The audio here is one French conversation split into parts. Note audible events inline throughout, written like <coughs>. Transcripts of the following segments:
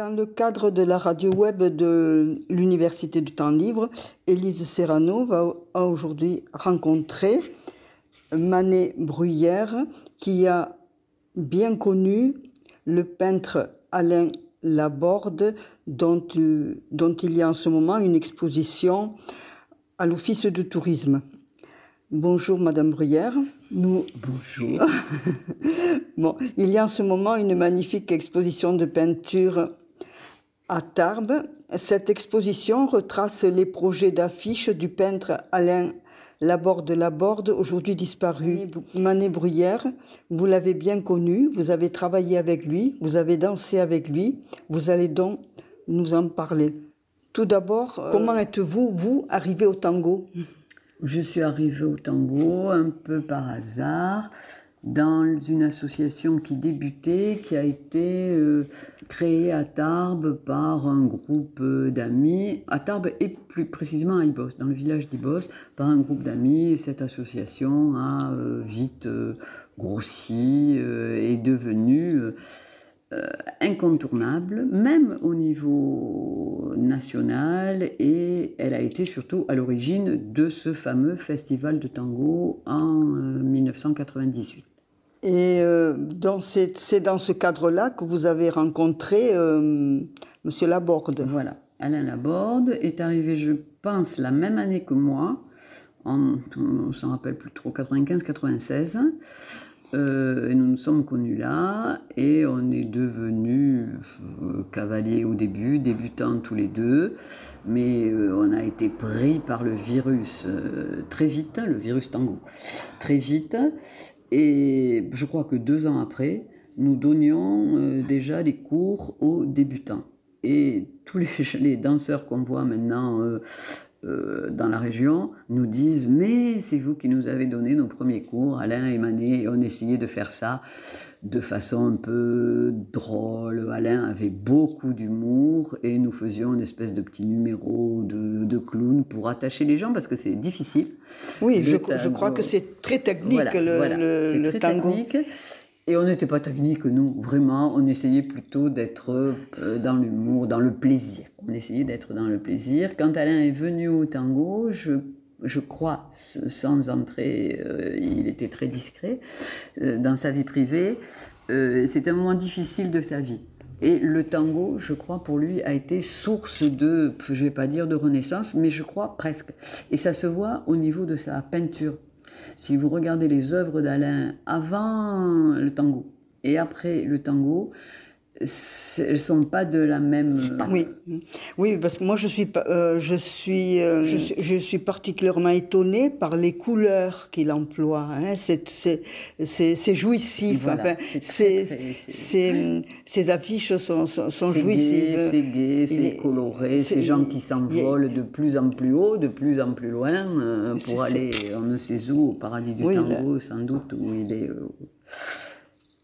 Dans le cadre de la radio web de l'Université du Temps Libre, Élise Serrano va aujourd'hui rencontrer Manet Bruyère, qui a bien connu le peintre Alain Laborde, dont, dont il y a en ce moment une exposition à l'Office de tourisme. Bonjour Madame Bruyère. Nous... Bonjour. <laughs> bon, il y a en ce moment une magnifique exposition de peinture à Tarbes. Cette exposition retrace les projets d'affiches du peintre Alain Laborde Laborde, aujourd'hui disparu. Manet Bruyère, vous l'avez bien connu, vous avez travaillé avec lui, vous avez dansé avec lui, vous allez donc nous en parler. Tout d'abord, euh, comment êtes-vous, vous, arrivé au tango? Je suis arrivée au tango un peu par hasard dans une association qui débutait, qui a été euh, créée à Tarbes par un groupe euh, d'amis, à Tarbes et plus précisément à Ibos, dans le village d'Ibos, par un groupe d'amis. Cette association a euh, vite grossi et est devenue incontournable, même au niveau national, et elle a été surtout à l'origine de ce fameux festival de tango en 1998. Euh, et euh, c'est dans ce cadre-là que vous avez rencontré M. Monsieur Laborde. Voilà, Alain Laborde est arrivé, je pense, la même année que moi, en, on ne s'en rappelle plus trop, 95-96. Euh, nous nous sommes connus là et on est devenus euh, cavaliers au début, débutants tous les deux, mais euh, on a été pris par le virus très vite, le virus tango, très vite. Et je crois que deux ans après, nous donnions déjà des cours aux débutants. Et tous les <laughs> danseurs qu'on voit maintenant euh, dans la région nous disent Mais c'est vous qui nous avez donné nos premiers cours, Alain et Manet, et on essayait de faire ça de façon un peu drôle. Alain avait beaucoup d'humour et nous faisions une espèce de petit numéro de, de clown pour attacher les gens parce que c'est difficile. Oui, je, je, crois que c'est très technique le, le, tango. Technique. Et on n'était pas technique, nous, vraiment. On essayait plutôt d'être euh, dans l'humour, dans le plaisir. On essayait d'être dans le plaisir. Quand Alain est venu au tango, je, je crois, sans entrer, euh, il était très discret euh, dans sa vie privée. C'était un moment difficile de sa vie. Et le tango, je crois, pour lui, a été source de, je ne vais pas dire de renaissance, mais je crois presque. Et ça se voit au niveau de sa peinture. Si vous regardez les œuvres d'Alain avant le tango et après le tango, elles sont pas de la même. Oui, oui, parce que moi je suis, euh, je suis, euh, je, suis particulièrement étonnée par les couleurs qu'il emploie. Hein. C'est jouissif. Voilà, ces affiches sont, sont, jouissives. C'est gai, c'est coloré. Ces gens qui s'envolent de plus en plus haut, de plus en plus loin, euh, pour aller, on ne sait où, au paradis du tango, sans doute, où il est.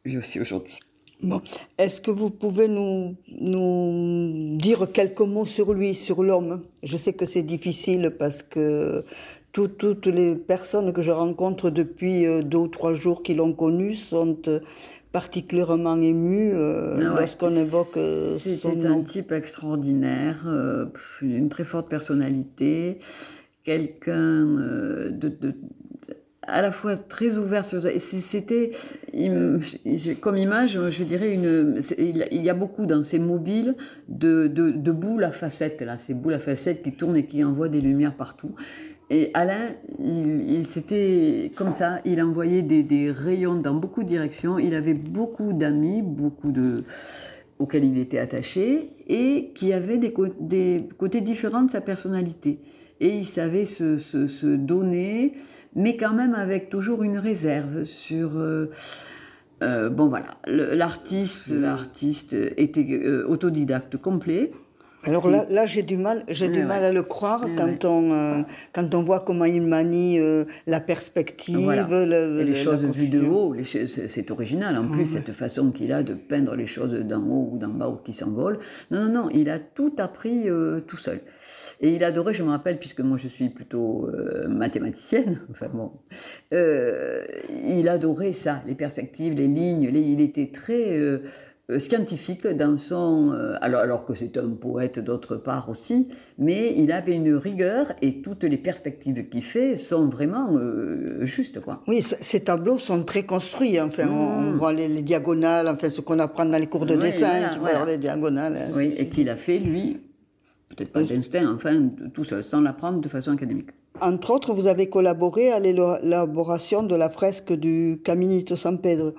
lui aussi aujourd'hui. Bon. Est-ce que vous pouvez nous, nous dire quelques mots sur lui, sur l'homme? Je sais que c'est difficile parce que toutes les personnes que je rencontre depuis euh, deux ou trois jours qui l'ont connu sont euh, particulièrement émues euh, ah lorsqu'on évoque C'était un type extraordinaire, une très forte personnalité, quelqu'un de, à la fois très ouvert c'était comme image je dirais une il y a beaucoup dans ces mobiles de, de, boules à facettes là ces boules à facettes qui tournent et qui envoient des lumières partout. Et Alain il, c'était comme ça il envoyait des, des, rayons dans beaucoup de directions. Il avait beaucoup d'amis beaucoup de auxquels il était attaché et qui avaient des, des côtés différents de sa personnalité. Et il savait se, se donner mais quand même avec toujours une réserve sur... Euh, euh, bon voilà, l'artiste, l'artiste était euh, autodidacte complet. Alors là, là j'ai du mal, j'ai du mal à le croire quand on quand on voit comment il manie la perspective, les choses vues de haut. C'est original en plus cette façon qu'il a de peindre les choses d'en haut ou d'en bas ou qui s'envolent. Non non non, il a tout appris tout seul. Et il adorait, je me rappelle, puisque moi je suis plutôt euh, mathématicienne, <laughs> enfin bon, euh, il adorait ça, les perspectives, les lignes, il était très... Euh, scientifique dans son... alors, alors que c'est un poète d'autre part aussi, mais il avait une rigueur et toutes les perspectives qu'il fait sont vraiment justes. Quoi. Oui, ces tableaux sont très construits. Enfin, on, on voit les, les diagonales, enfin, ce qu'on apprend dans les cours de Oui, dessin, voilà, avoir des diagonales. hein, Oui, et qu'il a fait, lui, peut-être pas d'instinct, enfin, tout seul, sans l'apprendre de façon académique. Entre autres, vous avez collaboré à l'élaboration de la fresque du Caminito San Pedro.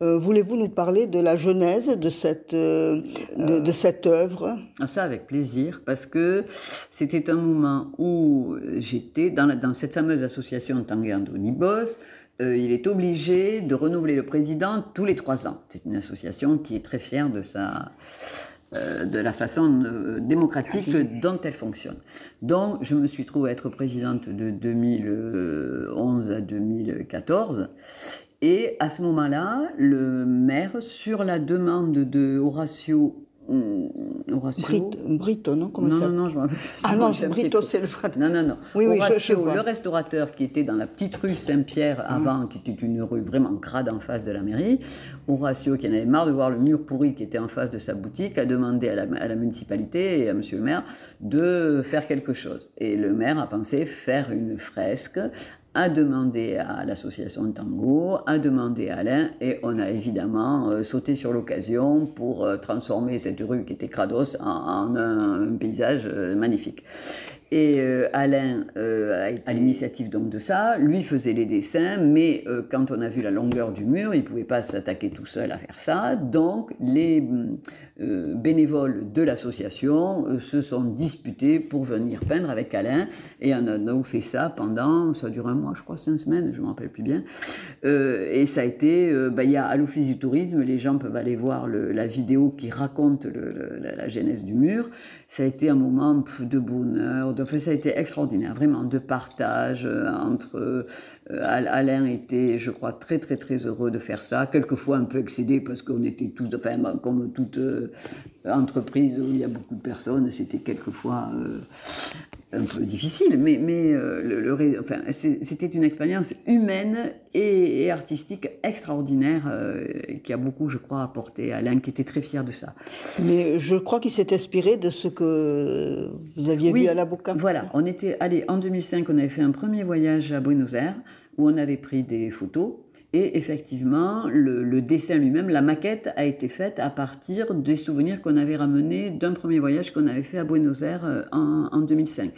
Euh, Voulez-vous nous parler de la genèse de cette, euh, de, de cette œuvre? Ah, Ça, avec plaisir, parce que c'était un moment où j'étais dans, cette fameuse association Tanguerdo Nibos. euh, il est obligé de renouveler le président tous les trois ans. C'est une association qui est très fière de, sa, euh, de la façon euh, démocratique dont elle fonctionne. Donc, je me suis trouvée être présidente de 2011 à 2014. Et à ce moment-là, le maire, sur la demande de Horacio. Brito, Brito, non Comment non, ça non, non, je m'en Ah non, Brito, c'est le frère. Non, non, non. Oui, oui, je- je Horacio, vois. le restaurateur qui était dans la petite rue Saint-Pierre avant, qui était une rue vraiment crade en face de la mairie, Horacio, qui en avait marre de voir le mur pourri qui était en face de sa boutique, a demandé à la, à la municipalité et à monsieur le maire de faire quelque chose. Et le maire a pensé faire une fresque a demandé à l'association Tango, a demandé à Alain, et on a évidemment euh, sauté sur l'occasion pour euh, transformer cette rue qui était crados en, un paysage euh, magnifique. Et euh, Alain euh, à l'initiative donc de ça, lui faisait les dessins, mais euh, quand on a vu la longueur du mur, il ne pouvait pas s'attaquer tout seul à faire ça, donc les bénévoles de l'association se sont disputés pour venir peindre avec Alain, et on a donc fait ça pendant, ça dure un mois je crois, cinq semaines, je ne me rappelle plus bien, et ça a été, bah, il y a à l'Office du tourisme, les gens peuvent aller voir la vidéo qui raconte la genèse du mur, ça a été un moment de bonheur, de, ça a été extraordinaire, vraiment de partage euh, entre euh, Al- Alain était, je crois, très très très heureux de faire ça, quelquefois un peu excédé parce qu'on était tous, enfin comme toute euh, entreprise où il y a beaucoup de personnes, c'était quelquefois un peu difficile, mais, mais euh, le, enfin, c'était une expérience humaine et, et artistique extraordinaire euh, qui a beaucoup, je crois, apporté à Alain, qui était très fier de ça. Mais je crois qu'il s'est inspiré de ce que vous aviez Oui, vu à la Boca. Voilà, on était allé en 2005, on avait fait un premier voyage à Buenos Aires où on avait pris des photos. Et effectivement, le, dessin lui-même, la maquette a été faite à partir des souvenirs qu'on avait ramenés d'un premier voyage qu'on avait fait à Buenos Aires euh, en, en 2005.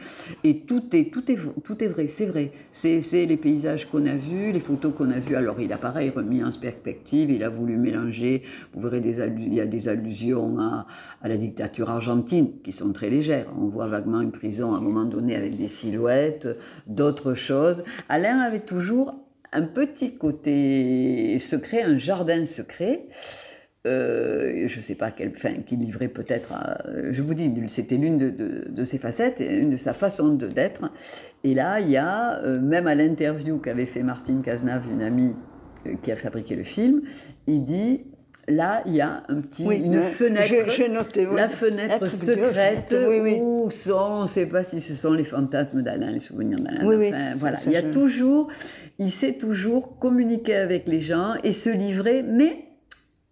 Et tout est, tout est, tout est vrai, c'est vrai. C'est les paysages qu'on a vus, les photos qu'on a vues. Alors il a pareil remis en perspective, il a voulu mélanger, vous verrez, des il y a des allusions à, à la dictature argentine qui sont très légères. On voit vaguement une prison à un moment donné avec des silhouettes, d'autres choses. Alain avait toujours un petit côté secret, un jardin secret. Euh, je ne sais pas quelle fin qu'il livrait peut-être à- Je vous dis, c'était l'une de, ses facettes, et une de sa façon d'être. Et là, il y a, euh, même à l'interview qu'avait fait Martine Cazenave, une amie euh, qui a fabriqué le film, il dit là, il y a un petit, Oui, une euh, fenêtre. oui. La fenêtre secrète oui, où sont, on ne sait pas si ce sont les fantasmes d'Alain, les souvenirs d'Alain. Enfin, voilà, ça, il y a je- toujours, il sait toujours communiquer avec les gens et se livrer, mais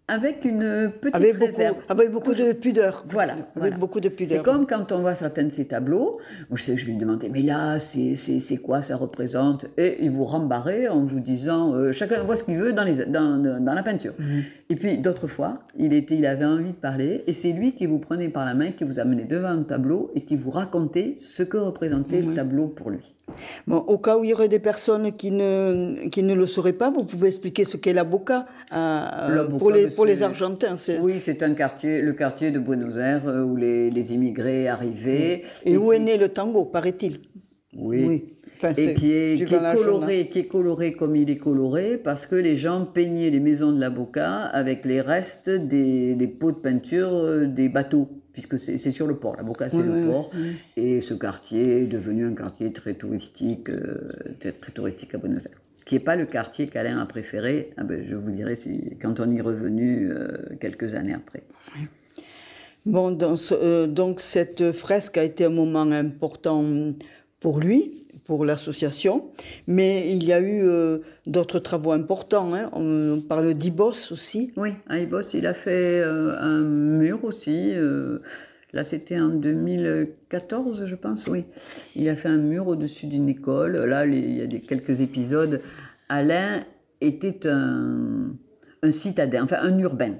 avec une petite Avec beaucoup, réserve. avec beaucoup de pudeur. Voilà. Avec voilà. beaucoup de pudeur. C'est comme quand on voit certains de ces tableaux. Moi, je sais je lui demandais, mais là, c'est c'est- c'est quoi ça représente? Et il vous rembarrait en vous disant, euh, chacun voit ce qu'il veut dans, les, dans, dans- dans la peinture. Mhm. Et puis, d'autres fois, il, était, il avait envie de parler, et c'est lui qui vous prenait par la main, qui vous amenait devant un tableau et qui vous racontait ce que représentait le tableau pour lui. Bon, au cas où il y aurait des personnes qui ne, qui ne le sauraient pas, vous pouvez expliquer ce qu'est la Boca euh, La Boca, pour, les, pour les Argentins. Oui, c'est un quartier, le quartier de Buenos Aires euh, où les, les immigrés arrivaient. Et, où qui- est né le tango, paraît-il? Oui. Enfin, et qui est, qui est coloré, qui est coloré comme il est coloré, parce que les gens peignaient les maisons de la Boca avec les restes des, des pots de peinture euh, des bateaux, puisque c'est sur le port. La Boca, c'est Oui, le oui, port. Et ce quartier est devenu un quartier très touristique, euh, très, très touristique à Buenos Aires. Qui n'est pas le quartier qu'Alain a préféré, ah ben, je vous dirai si, quand on y est revenu euh, quelques années après. Bon, euh, donc cette fresque a été un moment important pour lui, pour l'association, mais il y a eu euh, d'autres travaux importants. Hein. On, parle d'Ibos aussi. Oui, Ibos, il a fait euh, un mur aussi. Euh, là, c'était en 2014, je pense, oui. Il a fait un mur au-dessus d'une école. Là, il y a des, quelques épisodes. Alain était un, un citadin, enfin un urbain.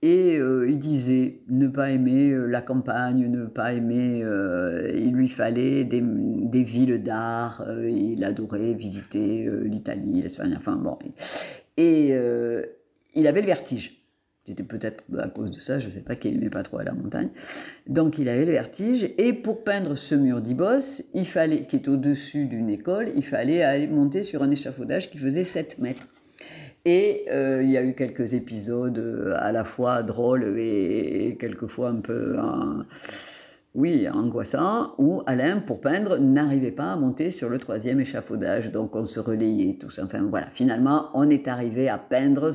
Et euh, il disait ne pas aimer euh, la campagne, ne pas aimer. Euh, il lui fallait des, villes d'art. il adorait visiter l'Italie, l'Espagne. Enfin bon. Et il avait le vertige. C'était peut-être à cause de ça, je ne sais pas qu'il n'aimait pas trop à la montagne. Donc il avait le vertige. Et pour peindre ce mur d'Ibos, il fallait, qui est au-dessus d'une école, il fallait monter sur un échafaudage qui faisait 7 mètres. Et euh, il y a eu quelques épisodes euh, à la fois drôles et, quelquefois un peu, oui, angoissants, où Alain, pour peindre, n'arrivait pas à monter sur le troisième échafaudage. Donc on se relayait tous. Enfin voilà, finalement, on est arrivé à peindre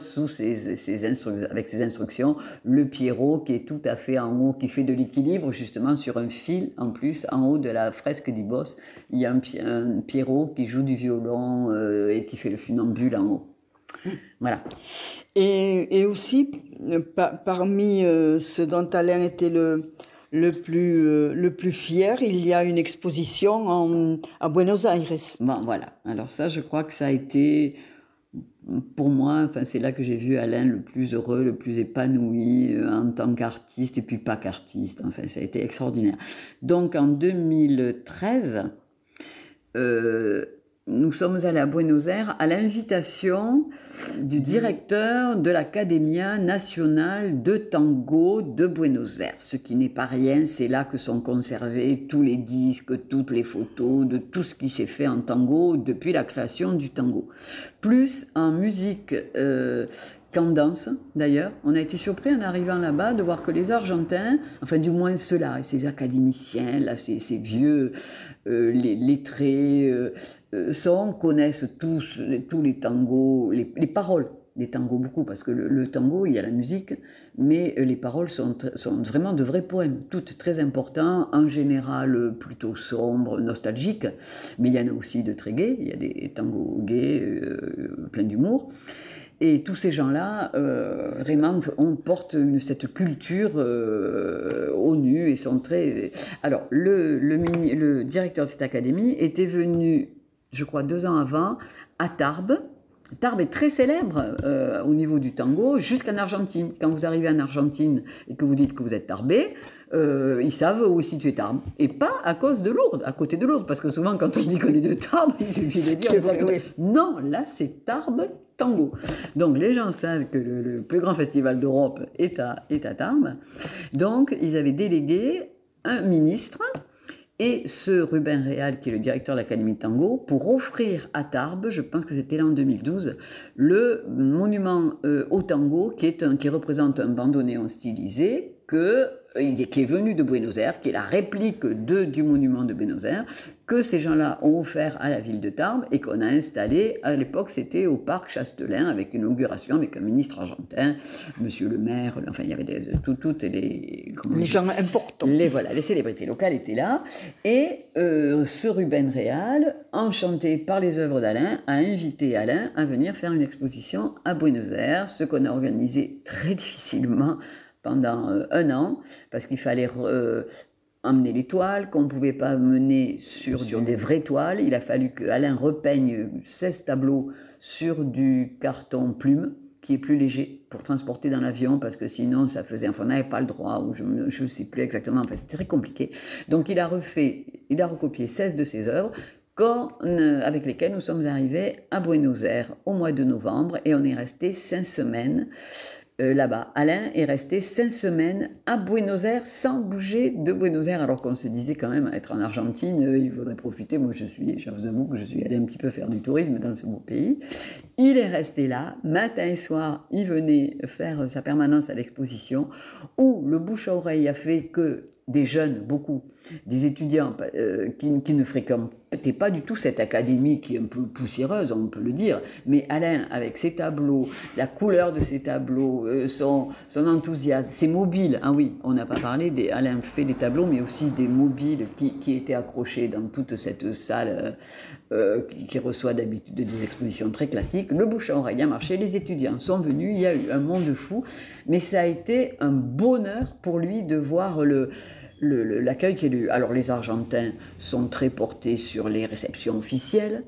avec ses instructions le Pierrot qui est tout à fait en haut, qui fait de l'équilibre justement sur un fil en plus en haut de la fresque d'Ibos. Il y a un, un Pierrot qui joue du violon euh, et qui fait le funambule en haut. Voilà. Et, aussi, parmi euh, ce dont Alain était le, le, plus, euh, le plus fier, il y a une exposition en, à Buenos Aires. Bon, voilà. Alors ça, je crois que ça a été, pour moi, enfin, c'est là que j'ai vu Alain le plus heureux, le plus épanoui euh, en tant qu'artiste et puis pas qu'artiste. Enfin, ça a été extraordinaire. Donc en 2013, nous sommes allés à Buenos Aires à l'invitation du directeur de l'Academia Nacional de Tango de Buenos Aires. Ce qui n'est pas rien, c'est là que sont conservés tous les disques, toutes les photos de tout ce qui s'est fait en tango depuis la création du tango. Plus en musique euh, danse d'ailleurs. On a été surpris en arrivant là-bas de voir que les Argentins, enfin du moins ceux-là, ces académiciens, là, ces, vieux euh, les, lettrés, euh, euh, connaissent tous, tous les tangos, les, paroles des tangos beaucoup, parce que le, tango, il y a la musique, mais les paroles sont, sont vraiment de vrais poèmes, toutes très importants, en général plutôt sombres, nostalgiques, mais il y en a aussi de très gais, il y a des tangos gays, pleins d'humour. Et tous ces gens-là, euh, vraiment, on porte une, cette culture euh, au nu et sont très. Alors, le, le, le, directeur de cette académie était venu, je crois, deux ans avant, à Tarbes. Tarbes est très célèbre euh, au niveau du tango, jusqu'en Argentine. Quand vous arrivez en Argentine et que vous dites que vous êtes tarbé, euh, ils savent où est situé Tarbes. Et pas à cause de Lourdes, à côté de Lourdes. Parce que souvent, quand on dit qu'on est de Tarbes, il suffit de dire. Non, là, c'est Tarbes tango. Donc les gens savent que le, plus grand festival d'Europe est à, est Tarbes. Donc ils avaient délégué un ministre et ce Ruben Réal, qui est le directeur de l'Académie de Tango, pour offrir à Tarbes, je pense que c'était là en 2012, le monument euh, au tango qui, est un, qui représente un stylisé que qui est venu de Buenos Aires, qui est la réplique de, du monument de Buenos Aires, que ces gens-là ont offert à la ville de Tarbes et qu'on a installé, à l'époque c'était au parc Chastelin, avec une inauguration avec un ministre argentin, monsieur le maire, enfin il y avait toutes les... Les gens importants. Les, voilà, les célébrités locales étaient là, et euh, ce Ruben Réal, enchanté par les œuvres d'Alain, a invité Alain à venir faire une exposition à Buenos Aires, ce qu'on a organisé très difficilement pendant euh, un an, parce qu'il fallait euh, emmener les toiles, qu'on ne pouvait pas mener sur, sur, des vraies toiles. Il a fallu que Alain repeigne 16 tableaux sur du carton plume, qui est plus léger pour transporter dans l'avion, parce que sinon ça faisait, enfin on n'avait pas le droit, ou je ne sais plus exactement, enfin c'était très compliqué. Donc il a refait, il a recopié 16 de ses œuvres, euh, avec lesquelles nous sommes arrivés à Buenos Aires au mois de novembre, et on est resté cinq semaines. Euh, là-bas. Alain est resté cinq semaines à Buenos Aires sans bouger de Buenos Aires, alors qu'on se disait quand même être en Argentine, euh, il faudrait profiter. Moi, je suis, je vous avoue que je suis allé un petit peu faire du tourisme dans ce beau pays. Il est resté là, matin et soir, il venait faire sa permanence à l'exposition, où le bouche à oreille a fait que des jeunes, beaucoup, des étudiants euh, qui, qui, ne fréquentent n'était pas du tout cette académie qui est un peu poussiéreuse, on peut le dire, mais Alain, avec ses tableaux, la couleur de ses tableaux, euh, son, enthousiasme, ses mobiles, ah oui, on n'a pas parlé, des, Alain fait des tableaux, mais aussi des mobiles qui, étaient accrochés dans toute cette salle euh, euh, qui, qui, reçoit d'habitude des expositions très classiques. Le bouche à oreille a marché, les étudiants sont venus, il y a eu un monde fou, mais ça a été un bonheur pour lui de voir le l'accueil qui est eu. Alors les Argentins sont très portés sur les réceptions officielles.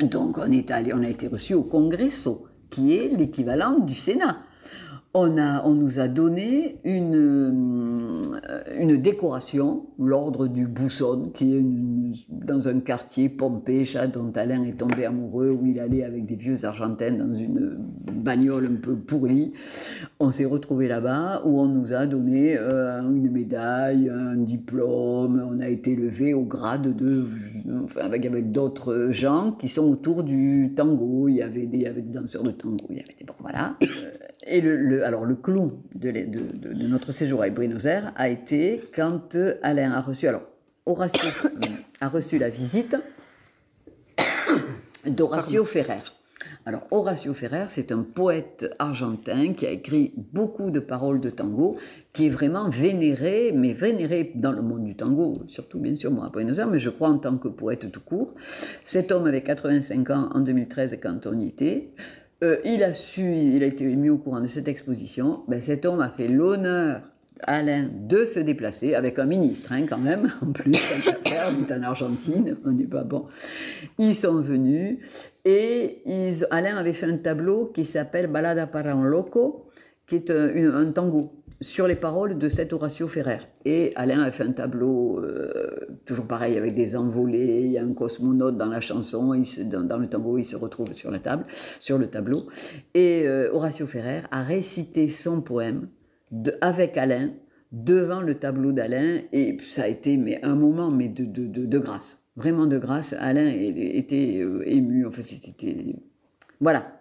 Donc on est on a été reçu au Congresso, qui est l'équivalent du Sénat on, a, on nous a donné une, euh, une décoration, l'ordre du Bousson, qui est dans un quartier Pompécha dont Alain est tombé amoureux, où il allait avec des vieux argentins dans une bagnole un peu pourrie. On s'est retrouvé là-bas, où on nous a donné euh, une médaille, un diplôme, on a été levé au grade de... Enfin, avec, avec d'autres gens qui sont autour du tango. Il y avait des, il y avait des danseurs de tango, il y avait des... Bon, voilà. Euh, et le, alors le clou de, notre séjour à Buenos Aires a été quand Alain a reçu, alors Horacio <coughs> a reçu la visite <coughs> d'Horacio Ferrer. Alors Horacio Ferrer, c'est un poète argentin qui a écrit beaucoup de paroles de tango, qui est vraiment vénéré, mais vénéré dans le monde du tango, surtout bien sûr moi à Buenos Aires, mais je crois en tant que poète tout court. Cet homme avait 85 ans en 2013 quand on y était. Euh, il a su, il a été mis au courant de cette exposition. Ben, cet homme a fait l'honneur, Alain, de se déplacer avec un ministre, hein, quand même, en plus, <laughs> il est en Argentine, on n'est pas bon. Ils sont venus et Alain avait fait un tableau qui s'appelle Balada para un loco, qui est un tango sur les paroles de cet Horacio Ferrer. Et Alain a fait un tableau, euh, toujours pareil, avec des envolées, il y a un cosmonaute dans la chanson, dans, le tango, il se retrouve sur la table, sur le tableau. Et euh, Horacio Ferrer a récité son poème avec Alain, devant le tableau d'Alain, et ça a été mais, un moment mais de, de, grâce, vraiment de grâce. Alain était euh, ému, en fait, c'était... Voilà,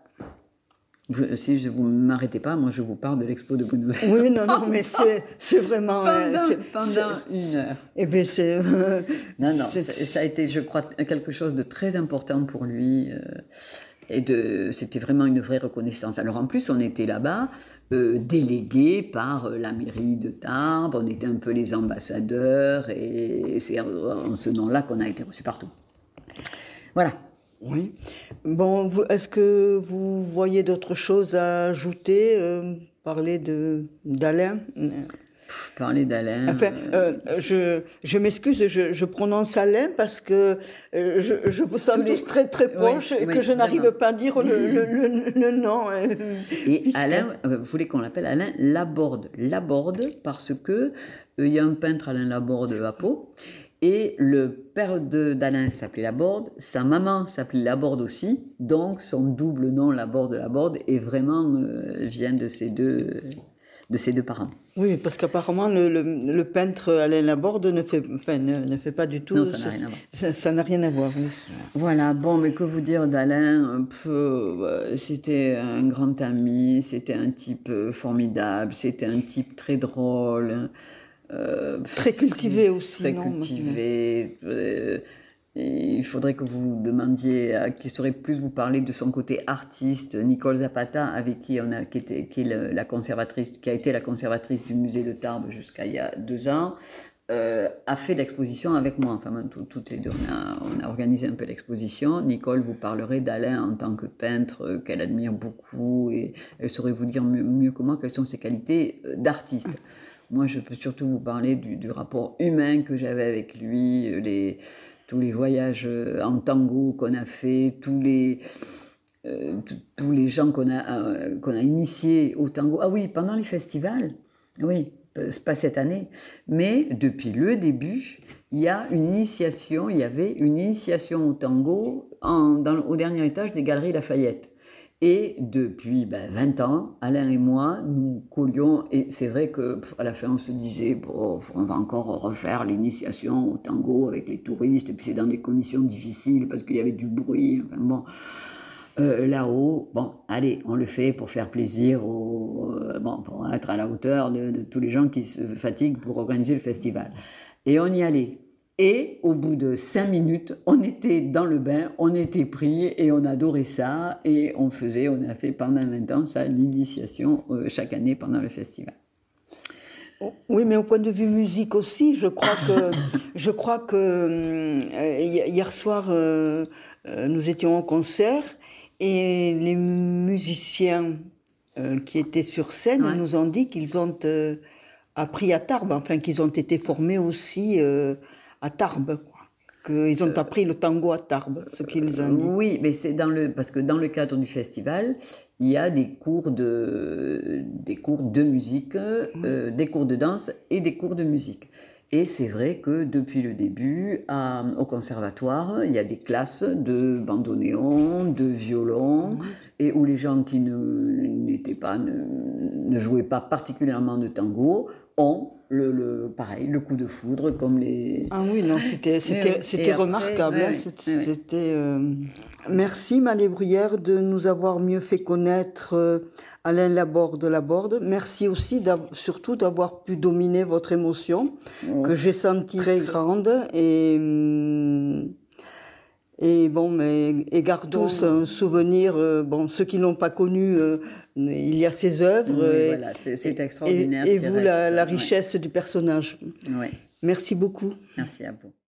si je vous m'arrêtez pas, moi je vous parle de l'expo de Buenos Aires. Oui, non, non, mais c'est vraiment. Pendant, pendant une heure. Et eh bien c'est. non, non, ça a été, je crois, quelque chose de très important pour lui. Euh, et de, c'était vraiment une vraie reconnaissance. Alors en plus, on était là-bas euh, délégués par euh, la mairie de Tarbes, on était un peu les ambassadeurs, et c'est en ce nom-là qu'on a été reçus partout. Voilà. Oui. Bon, est-ce que vous voyez d'autres choses à ajouter euh, Parler de d'Alain? Parler d'Alain. Enfin, euh, je, je m'excuse, je, je, prononce Alain parce que euh, je, je, vous sens tous, très très proches et que je n'arrive pas à dire le, <laughs> le, le, nom. et Alain, vous voulez qu'on l'appelle Alain Laborde Laborde parce que il y a un peintre Alain Laborde à Pau et le père d'Alain s'appelait Laborde, sa maman s'appelait Laborde aussi, donc son double nom, Laborde Laborde, est vraiment euh, vient de ces deux de ses deux parents. Oui, parce qu'apparemment le, le, peintre Alain Laborde ne fait, enfin, ne, fait pas du tout. Non, ça n'a rien à voir. Ça n'a rien à voir. Voilà. Bon, mais que vous dire d'Alain euh, C'était un grand ami, c'était un type euh, formidable, c'était un type très drôle. Euh, très cultivé aussi. Très cultivé. Euh, il faudrait que vous demandiez à qui saurait plus vous parler de son côté artiste, Nicole Zapata, avec qui on a, qui, était, qui est la conservatrice, qui a été la conservatrice du musée de Tarbes jusqu'à il y a deux ans, euh, a fait l'exposition avec moi. Enfin, toutes les deux, on a, on a organisé un peu l'exposition. Nicole vous parlerait d'Alain en tant que peintre qu'elle admire beaucoup et elle saurait vous dire mieux, mieux que moi quelles sont ses qualités d'artiste. Moi, je peux surtout vous parler du, rapport humain que j'avais avec lui, euh, tous les voyages euh, en tango qu'on a fait, tous les, euh, tous les gens qu'on a, qu'on a initiés au tango. Ah oui, pendant les festivals, oui, pas cette année, mais depuis le début, il y a une initiation, il y avait une initiation au tango au dernier étage des Galeries Lafayette. Et depuis 20 ben, ans, Alain et moi, nous collions, et c'est vrai qu'à la fin on se disait, bon, on va encore refaire l'initiation au tango avec les touristes, et puis c'est dans des conditions difficiles parce qu'il y avait du bruit, enfin bon. Euh, là-haut, bon, allez, on le fait pour faire plaisir, au, euh, bon, pour être à la hauteur de tous les gens qui se fatiguent pour organiser le festival. Et on y allait. Et au bout de cinq minutes, on était dans le bain, on était pris et on adorait ça. Et on faisait, on a fait pendant 20 ans ça, l'initiation euh, chaque année pendant le festival. Oui, mais au point de vue musique aussi, je crois que, <coughs> je crois que euh, hier soir, euh, nous étions en concert et les musiciens qui étaient sur scène nous ont dit qu'ils ont appris à Tarbes, enfin qu'ils ont été formés aussi à Tarbes. Qu'ils ont appris le tango à Tarbes, ce qu'ils ont dit. Oui, mais c'est dans le parce que dans le cadre du festival, il y a des cours de des cours de musique, euh, des cours de danse et des cours de musique. Et c'est vrai que depuis le début, au conservatoire, il y a des classes de bandoneon, de violon, et où les gens qui n'étaient pas, ne, ne, jouaient pas particulièrement de tango ont le, pareil, le coup de foudre comme les. Ah oui, non, c'était, c'était, remarquable. Hein, c'était, euh, Merci, Mané Bruyère, de nous avoir mieux fait connaître euh, Alain Laborde Laborde. Merci aussi, surtout, d'avoir pu dominer votre émotion, que j'ai sentie très grande. Et. Hum, et bon, mais et tous un souvenir. Euh, bon, ceux qui n'ont pas connu, euh, il y a ses œuvres. voilà, c'est extraordinaire. Et, vous, la, la, richesse du personnage. Merci beaucoup. Merci à vous.